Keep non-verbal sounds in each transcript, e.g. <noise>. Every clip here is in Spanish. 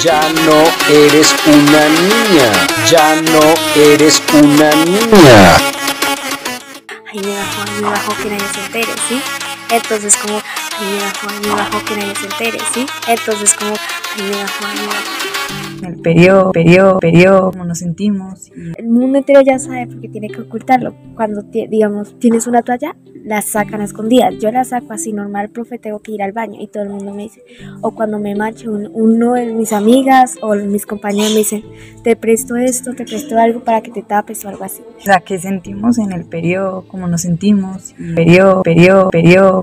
Ya no eres una niña. Ya no eres una niña. Ahí me bajó, ahí me bajó que nadie se entere, ¿sí? Entonces como, ahí me bajó, ahí me bajó que nadie se entere, ¿sí? Entonces como, ahí me bajó, bajó. El periodo, periodo, periodo, cómo nos sentimos. y El mundo entero ya sabe porque tiene que ocultarlo. Cuando, digamos, tienes una toalla, la sacan a escondidas. Yo la saco así normal, profe, tengo que ir al baño y todo el mundo me dice. O cuando me mancho, un- uno de mis amigas o mis compañeros me dicen, te presto esto, te presto algo para que te tapes o algo así. O sea, qué sentimos en el periodo, cómo nos sentimos. y Periodo, periodo, periodo.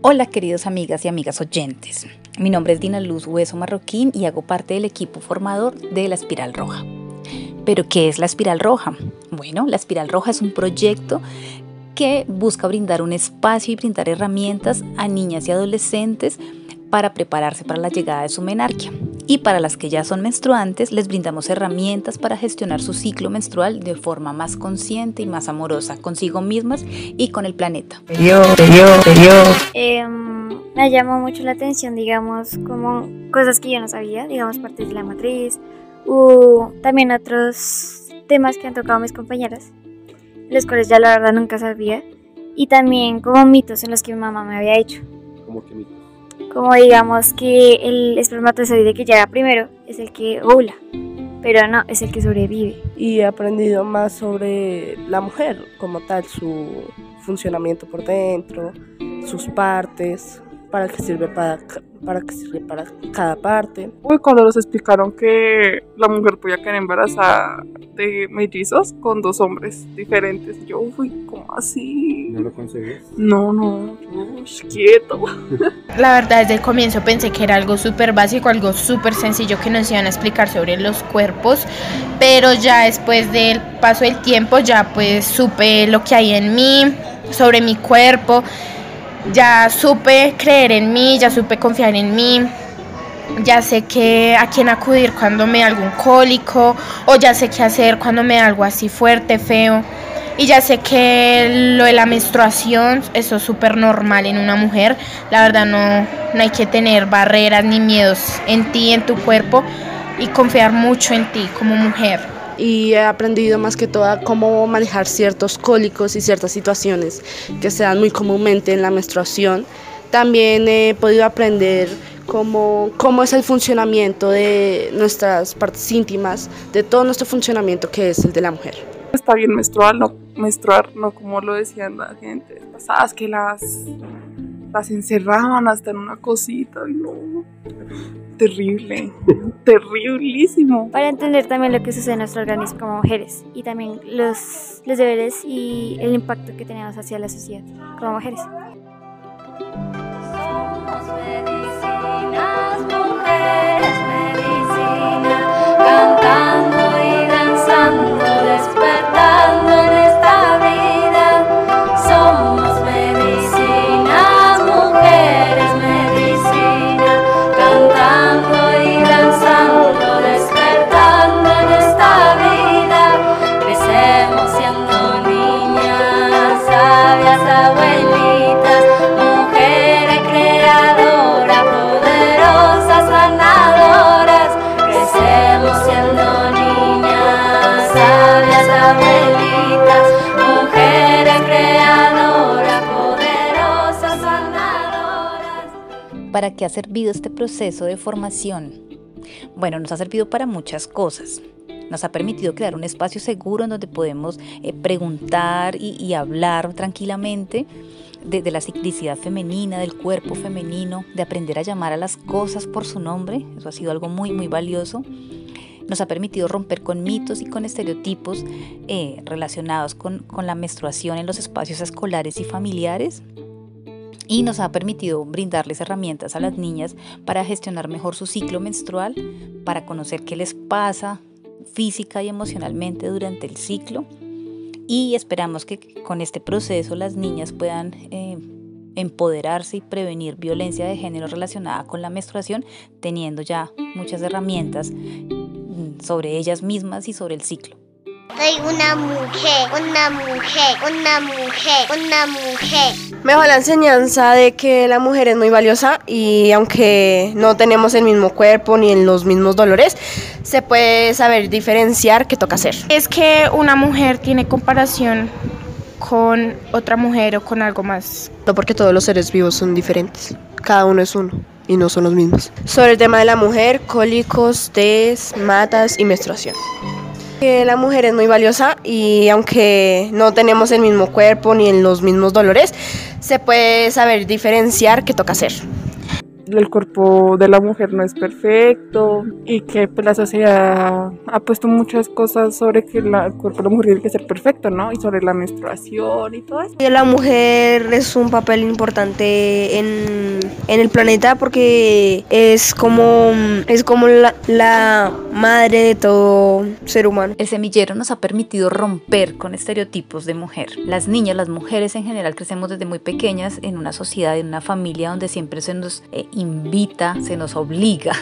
Hola queridos amigas y amigas oyentes. Mi nombre es Dina Luz Hueso Marroquín y hago parte del equipo formador de la Espiral Roja. ¿Pero qué es la Espiral Roja? Bueno, la Espiral Roja es un proyecto que busca brindar un espacio y brindar herramientas a niñas y adolescentes para prepararse para la llegada de su menarquia. Y para las que ya son menstruantes, les brindamos herramientas para gestionar su ciclo menstrual de forma más consciente y más amorosa consigo mismas y con el planeta. Periodo, periodo, periodo. Em, me llamó mucho la atención, digamos, como cosas que yo no sabía, digamos, partes de la matriz, o también otros temas que han tocado mis compañeras, los cuales ya la verdad nunca sabía, y también como mitos en los que mi mamá me había hecho, Como que mitos. como digamos que el espermatozoide que llega primero es el que ovula, pero no, es el que sobrevive. y he aprendido más sobre la mujer como tal, su funcionamiento por dentro, sus partes, para qué sirve para, para qué sirve para cada parte. Uy, cuando nos explicaron que la mujer podía quedar embarazada de mellizos con dos hombres diferentes, yo fui como así. ¿No lo conseguís? No, no, uy, quieto. <laughs> La verdad, desde el comienzo pensé que era algo súper básico, algo súper sencillo que nos iban a explicar sobre los cuerpos, pero ya después del paso del tiempo ya pues supe lo que hay en mí, sobre mi cuerpo, ya supe creer en mí, ya supe confiar en mí, ya sé que a quién acudir cuando me da algún cólico o ya sé qué hacer cuando me da algo así fuerte, feo. Y ya sé que lo de la menstruación, eso es súper normal en una mujer. La verdad no, no hay que tener barreras ni miedos en ti, en tu cuerpo y confiar mucho en ti como mujer. Y he aprendido más que todo cómo manejar ciertos cólicos y ciertas situaciones que se dan muy comúnmente en la menstruación. También he podido aprender cómo, cómo es el funcionamiento de nuestras partes íntimas, de todo nuestro funcionamiento que es el de la mujer. Está bien menstruar, no menstruar, no como lo decían la gente pasadas que las las encerraban hasta en una cosita, no. Terrible, terriblísimo. Para entender también lo que sucede en nuestro organismo como mujeres y también los, los deberes y el impacto que tenemos hacia la sociedad como mujeres. ¿Para qué ha servido este proceso de formación? Bueno, nos ha servido para muchas cosas. Nos ha permitido crear un espacio seguro en donde podemos eh, preguntar y, hablar tranquilamente de, la ciclicidad femenina, del cuerpo femenino, de aprender a llamar a las cosas por su nombre. Eso ha sido algo muy, muy valioso. Nos ha permitido romper con mitos y con estereotipos eh, relacionados con la menstruación en los espacios escolares y familiares y nos ha permitido brindarles herramientas a las niñas para gestionar mejor su ciclo menstrual, para conocer qué les pasa física y emocionalmente durante el ciclo y esperamos que con este proceso las niñas puedan eh, empoderarse y prevenir violencia de género relacionada con la menstruación, teniendo ya muchas herramientas mm, sobre ellas mismas y sobre el ciclo. Soy una mujer, una mujer, una mujer, una mujer. Me dejó la enseñanza de que la mujer es muy valiosa y aunque no tenemos el mismo cuerpo ni los mismos dolores, se puede saber diferenciar qué toca hacer. Es que una mujer tiene comparación con otra mujer o con algo más. No porque todos los seres vivos son diferentes, cada uno es uno y no son los mismos. Sobre el tema de la mujer, cólicos, test, matas y menstruación. Que la mujer es muy valiosa y aunque no tenemos el mismo cuerpo ni los mismos dolores, se puede saber diferenciar qué toca hacer el cuerpo de la mujer no es perfecto y que pues, la sociedad ha puesto muchas cosas sobre que la, el cuerpo de la mujer tiene que ser perfecto, ¿no? Y sobre la menstruación y todo eso. La mujer es un papel importante en, en el planeta porque es como, es como la, la madre de todo ser humano. El semillero nos ha permitido romper con estereotipos de mujer. Las niñas, las mujeres en general crecemos desde muy pequeñas en una sociedad, en una familia donde siempre se nos eh, invita, se nos obliga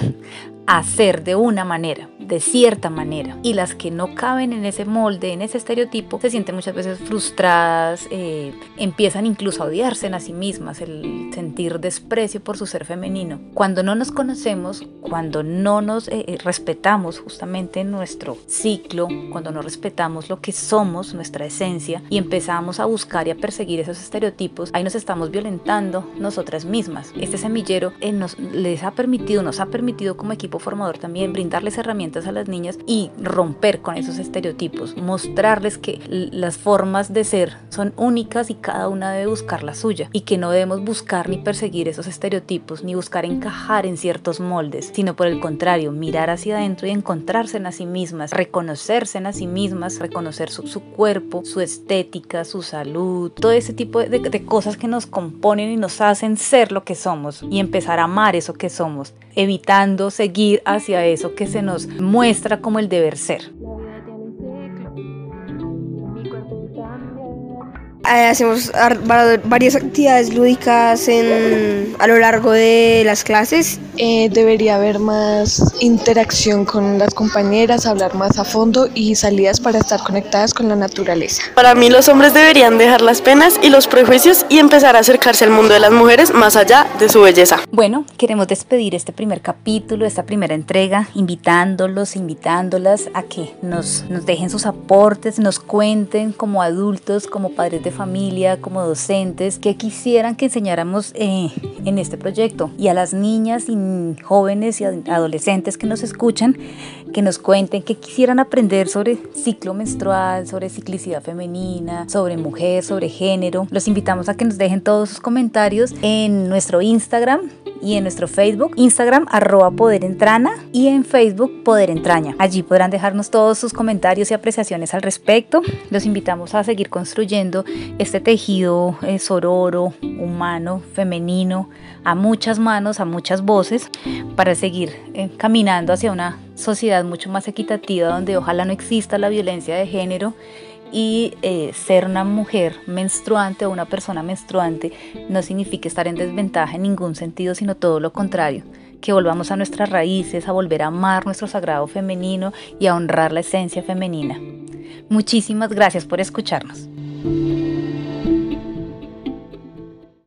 hacer de una manera, de cierta manera. Y las que no caben en ese molde, en ese estereotipo, se sienten muchas veces frustradas, eh, empiezan incluso a odiarse a sí mismas, el sentir desprecio por su ser femenino. Cuando no nos conocemos, cuando no nos eh, eh, respetamos justamente nuestro ciclo, cuando no respetamos lo que somos, nuestra esencia, y empezamos a buscar y a perseguir esos estereotipos, ahí nos estamos violentando nosotras mismas. Este semillero nos, les ha permitido, nos ha permitido como equipo formador también brindarles herramientas a las niñas y romper con esos estereotipos, mostrarles que las formas de ser son únicas y cada una debe buscar la suya y que no debemos buscar ni perseguir esos estereotipos ni buscar encajar en ciertos moldes, sino por el contrario, mirar hacia adentro y encontrarse en a sí mismas, reconocerse en a sí mismas, reconocer su, cuerpo, su estética, su salud, todo ese tipo de, de cosas que nos componen y nos hacen ser lo que somos y empezar a amar eso que somos, evitando seguir hacia eso que se nos muestra como el deber ser. Eh, hacemos varias actividades lúdicas en, a lo largo de las clases. Eh, debería haber más interacción con las compañeras, hablar más a fondo y salidas para estar conectadas con la naturaleza. Para mí los hombres deberían dejar las penas y los prejuicios y empezar a acercarse al mundo de las mujeres más allá de su belleza. Bueno, queremos despedir este primer capítulo, esta primera entrega, invitándolos, invitándolas a que nos, nos dejen sus aportes, nos cuenten como adultos, como padres de familia, como docentes, que quisieran que enseñáramos eh, en este proyecto. Y a las niñas y jóvenes y adolescentes que nos escuchan, que nos cuenten que quisieran aprender sobre ciclo menstrual, sobre ciclicidad femenina, sobre mujer, sobre género. Los invitamos a que nos dejen todos sus comentarios en nuestro Instagram y en nuestro Facebook, Instagram arroba Poder Entrana y en Facebook Poder Entraña. Allí podrán dejarnos todos sus comentarios y apreciaciones al respecto. Los invitamos a seguir construyendo este tejido eh, sororo, humano, femenino, a muchas manos, a muchas voces, para seguir eh, caminando hacia una sociedad mucho más equitativa donde ojalá no exista la violencia de género y eh, ser una mujer menstruante o una persona menstruante no significa estar en desventaja en ningún sentido, sino todo lo contrario, que volvamos a nuestras raíces, a volver a amar nuestro sagrado femenino y a honrar la esencia femenina. Muchísimas gracias por escucharnos.